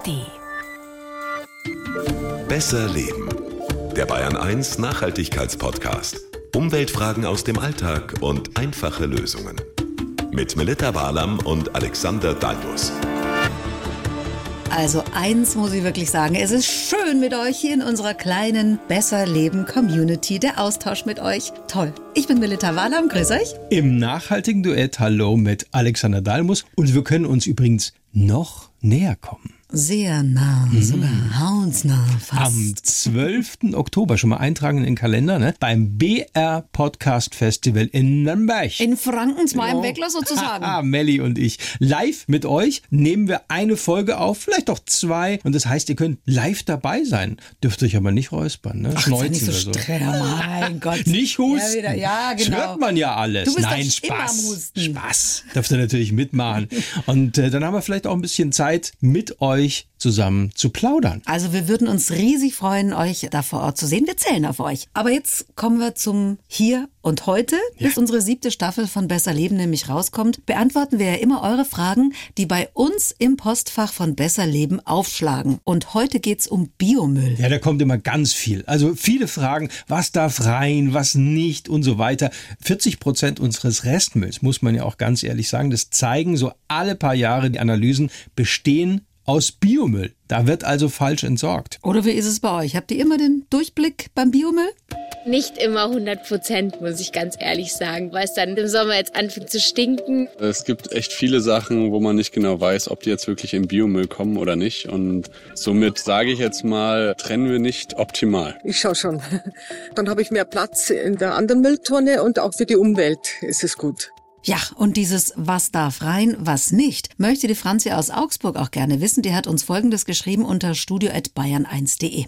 ARD. Besser Leben. Der Bayern 1 Nachhaltigkeitspodcast. Umweltfragen aus dem Alltag und einfache Lösungen. Mit Melita Walam und Alexander Dalmus. Also eins muss ich wirklich sagen, es ist schön mit euch hier in unserer kleinen Besser Leben Community. Der Austausch mit euch, toll. Ich bin Melita Walam, grüß euch. Im nachhaltigen Duett Hallo mit Alexander Dalmus und wir können uns übrigens noch näher kommen. Sehr nah, mhm. sogar haunsnah fast. Am 12. Oktober, schon mal eintragen in den Kalender, ne? beim BR Podcast Festival in Nürnberg. In Frankens mal im Weckler sozusagen. Ah, Melli und ich. Live mit euch nehmen wir eine Folge auf, vielleicht auch zwei. Und das heißt, ihr könnt live dabei sein. Dürft euch aber nicht räuspern, ne? Ach, Schneuzen nicht so so. Streng, mein Gott. Nicht husten. Ja, ja, genau. Das hört man ja alles. Du bist Nein, Spaß. Spaß. Dürft ihr natürlich mitmachen. Und äh, dann haben wir vielleicht auch ein bisschen Zeit mit euch zusammen zu plaudern. Also wir würden uns riesig freuen, euch da vor Ort zu sehen. Wir zählen auf euch. Aber jetzt kommen wir zum Hier und heute. Ja. Bis unsere siebte Staffel von Besser Leben nämlich rauskommt, beantworten wir ja immer eure Fragen, die bei uns im Postfach von Besser Leben aufschlagen. Und heute geht's um Biomüll. Ja, da kommt immer ganz viel. Also viele Fragen, was darf rein, was nicht und so weiter. 40 Prozent unseres Restmülls, muss man ja auch ganz ehrlich sagen, das zeigen so alle paar Jahre die Analysen, bestehen aus Biomüll. Da wird also falsch entsorgt. Oder wie ist es bei euch? Habt ihr immer den Durchblick beim Biomüll? Nicht immer 100 Prozent, muss ich ganz ehrlich sagen, weil es dann im Sommer jetzt anfängt zu stinken. Es gibt echt viele Sachen, wo man nicht genau weiß, ob die jetzt wirklich in Biomüll kommen oder nicht. Und somit sage ich jetzt mal, trennen wir nicht optimal. Ich schaue schon. Dann habe ich mehr Platz in der anderen Mülltonne und auch für die Umwelt ist es gut. Ja, und dieses Was darf rein, was nicht, möchte die Franzi aus Augsburg auch gerne wissen. Die hat uns Folgendes geschrieben unter studio.bayern1.de.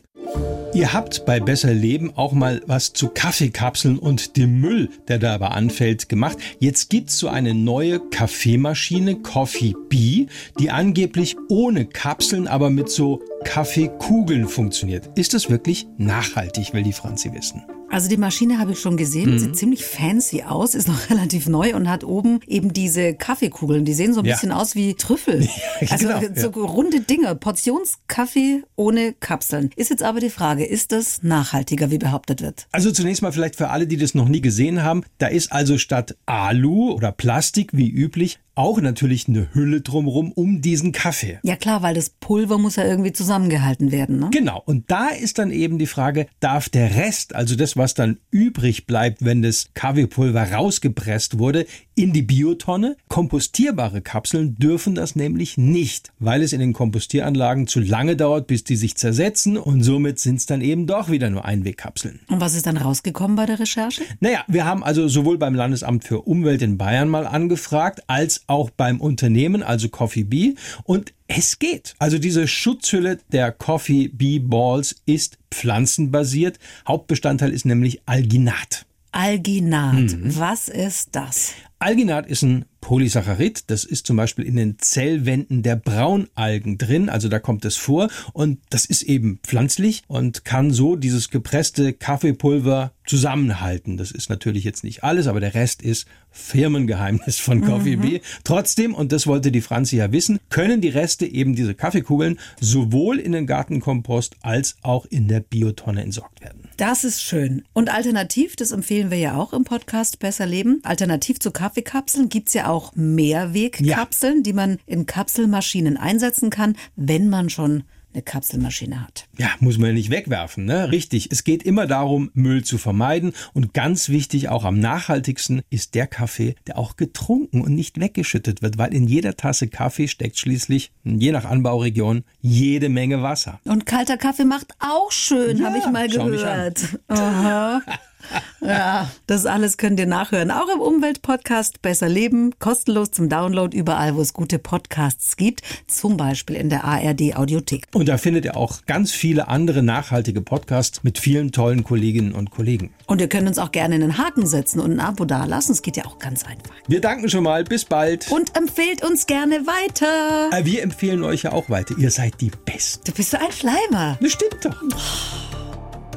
Ihr habt bei Besser Leben auch mal was zu Kaffeekapseln und dem Müll, der dabei anfällt, gemacht. Jetzt gibt's so eine neue Kaffeemaschine, Coffee Bee, die angeblich ohne Kapseln, aber mit so Kaffeekugeln funktioniert. Ist das wirklich nachhaltig, will die Franzi wissen. Also die Maschine habe ich schon gesehen, Mhm. sieht ziemlich fancy aus, ist noch relativ neu und hat oben eben diese Kaffeekugeln, die sehen so ein Ja. bisschen aus wie Trüffel. also genau, so runde Dinge, Portionskaffee ohne Kapseln. Ist jetzt aber die Frage, ist das nachhaltiger, wie behauptet wird? Also zunächst mal vielleicht für alle, die das noch nie gesehen haben, da ist also statt Alu oder Plastik wie üblich auch natürlich eine Hülle drumrum um diesen Kaffee. Ja klar, weil das Pulver muss ja irgendwie zusammengehalten werden, ne? Genau, und da ist dann eben die Frage, darf der Rest, also das, was dann übrig bleibt, wenn das Kaffeepulver rausgepresst wurde, in die Biotonne? Kompostierbare Kapseln dürfen das nämlich nicht, weil es in den Kompostieranlagen zu lange dauert, bis die sich zersetzen und somit sind es dann eben doch wieder nur Einwegkapseln. Und was ist dann rausgekommen bei der Recherche? Naja, wir haben also sowohl beim Landesamt für Umwelt in Bayern mal angefragt, als auch beim Unternehmen, also Coffee Bee. Und es geht. Also diese Schutzhülle der Coffee Bee Balls ist pflanzenbasiert. Hauptbestandteil ist nämlich Alginat. Alginat. Mhm. Was ist das? Alginat ist ein Polysaccharid. Das ist zum Beispiel in den Zellwänden der Braunalgen drin. Also da kommt es vor. Und das ist eben pflanzlich und kann so dieses gepresste Kaffeepulver zusammenhalten. Das ist natürlich jetzt nicht alles, aber der Rest ist Firmengeheimnis von Coffee Bee. Trotzdem, und das wollte die Franzi ja wissen, können die Reste eben diese Kaffeekugeln sowohl in den Gartenkompost als auch in der Biotonne entsorgt werden. Das ist schön. Und alternativ, das empfehlen wir ja auch im Podcast Besser Leben, alternativ zu Kaffeekapseln gibt's ja auch Mehrwegkapseln, die man in Kapselmaschinen einsetzen kann, wenn man schon eine Kapselmaschine hat. Ja, muss man ja nicht wegwerfen, ne? Richtig. Es geht immer darum, Müll zu vermeiden. Und ganz wichtig, auch am nachhaltigsten ist der Kaffee, der auch getrunken und nicht weggeschüttet wird, weil in jeder Tasse Kaffee steckt schließlich, je nach Anbauregion, jede Menge Wasser. Und kalter Kaffee macht auch schön, Ja, habe ich mal gehört. Aha. Ja, das alles könnt ihr nachhören. Auch im Umweltpodcast Besser Leben, kostenlos zum Download überall, wo es gute Podcasts gibt, zum Beispiel in der ARD Audiothek. Und da findet ihr auch ganz viele andere nachhaltige Podcasts mit vielen tollen Kolleginnen und Kollegen. Und ihr könnt uns auch gerne einen Haken setzen und ein Abo dalassen. Es geht ja auch ganz einfach. Wir danken schon mal. Bis bald. Und empfehlt uns gerne weiter. Äh, Wir empfehlen euch ja auch weiter. Ihr seid die Besten. Du bist so ein Schleimer. Das stimmt doch.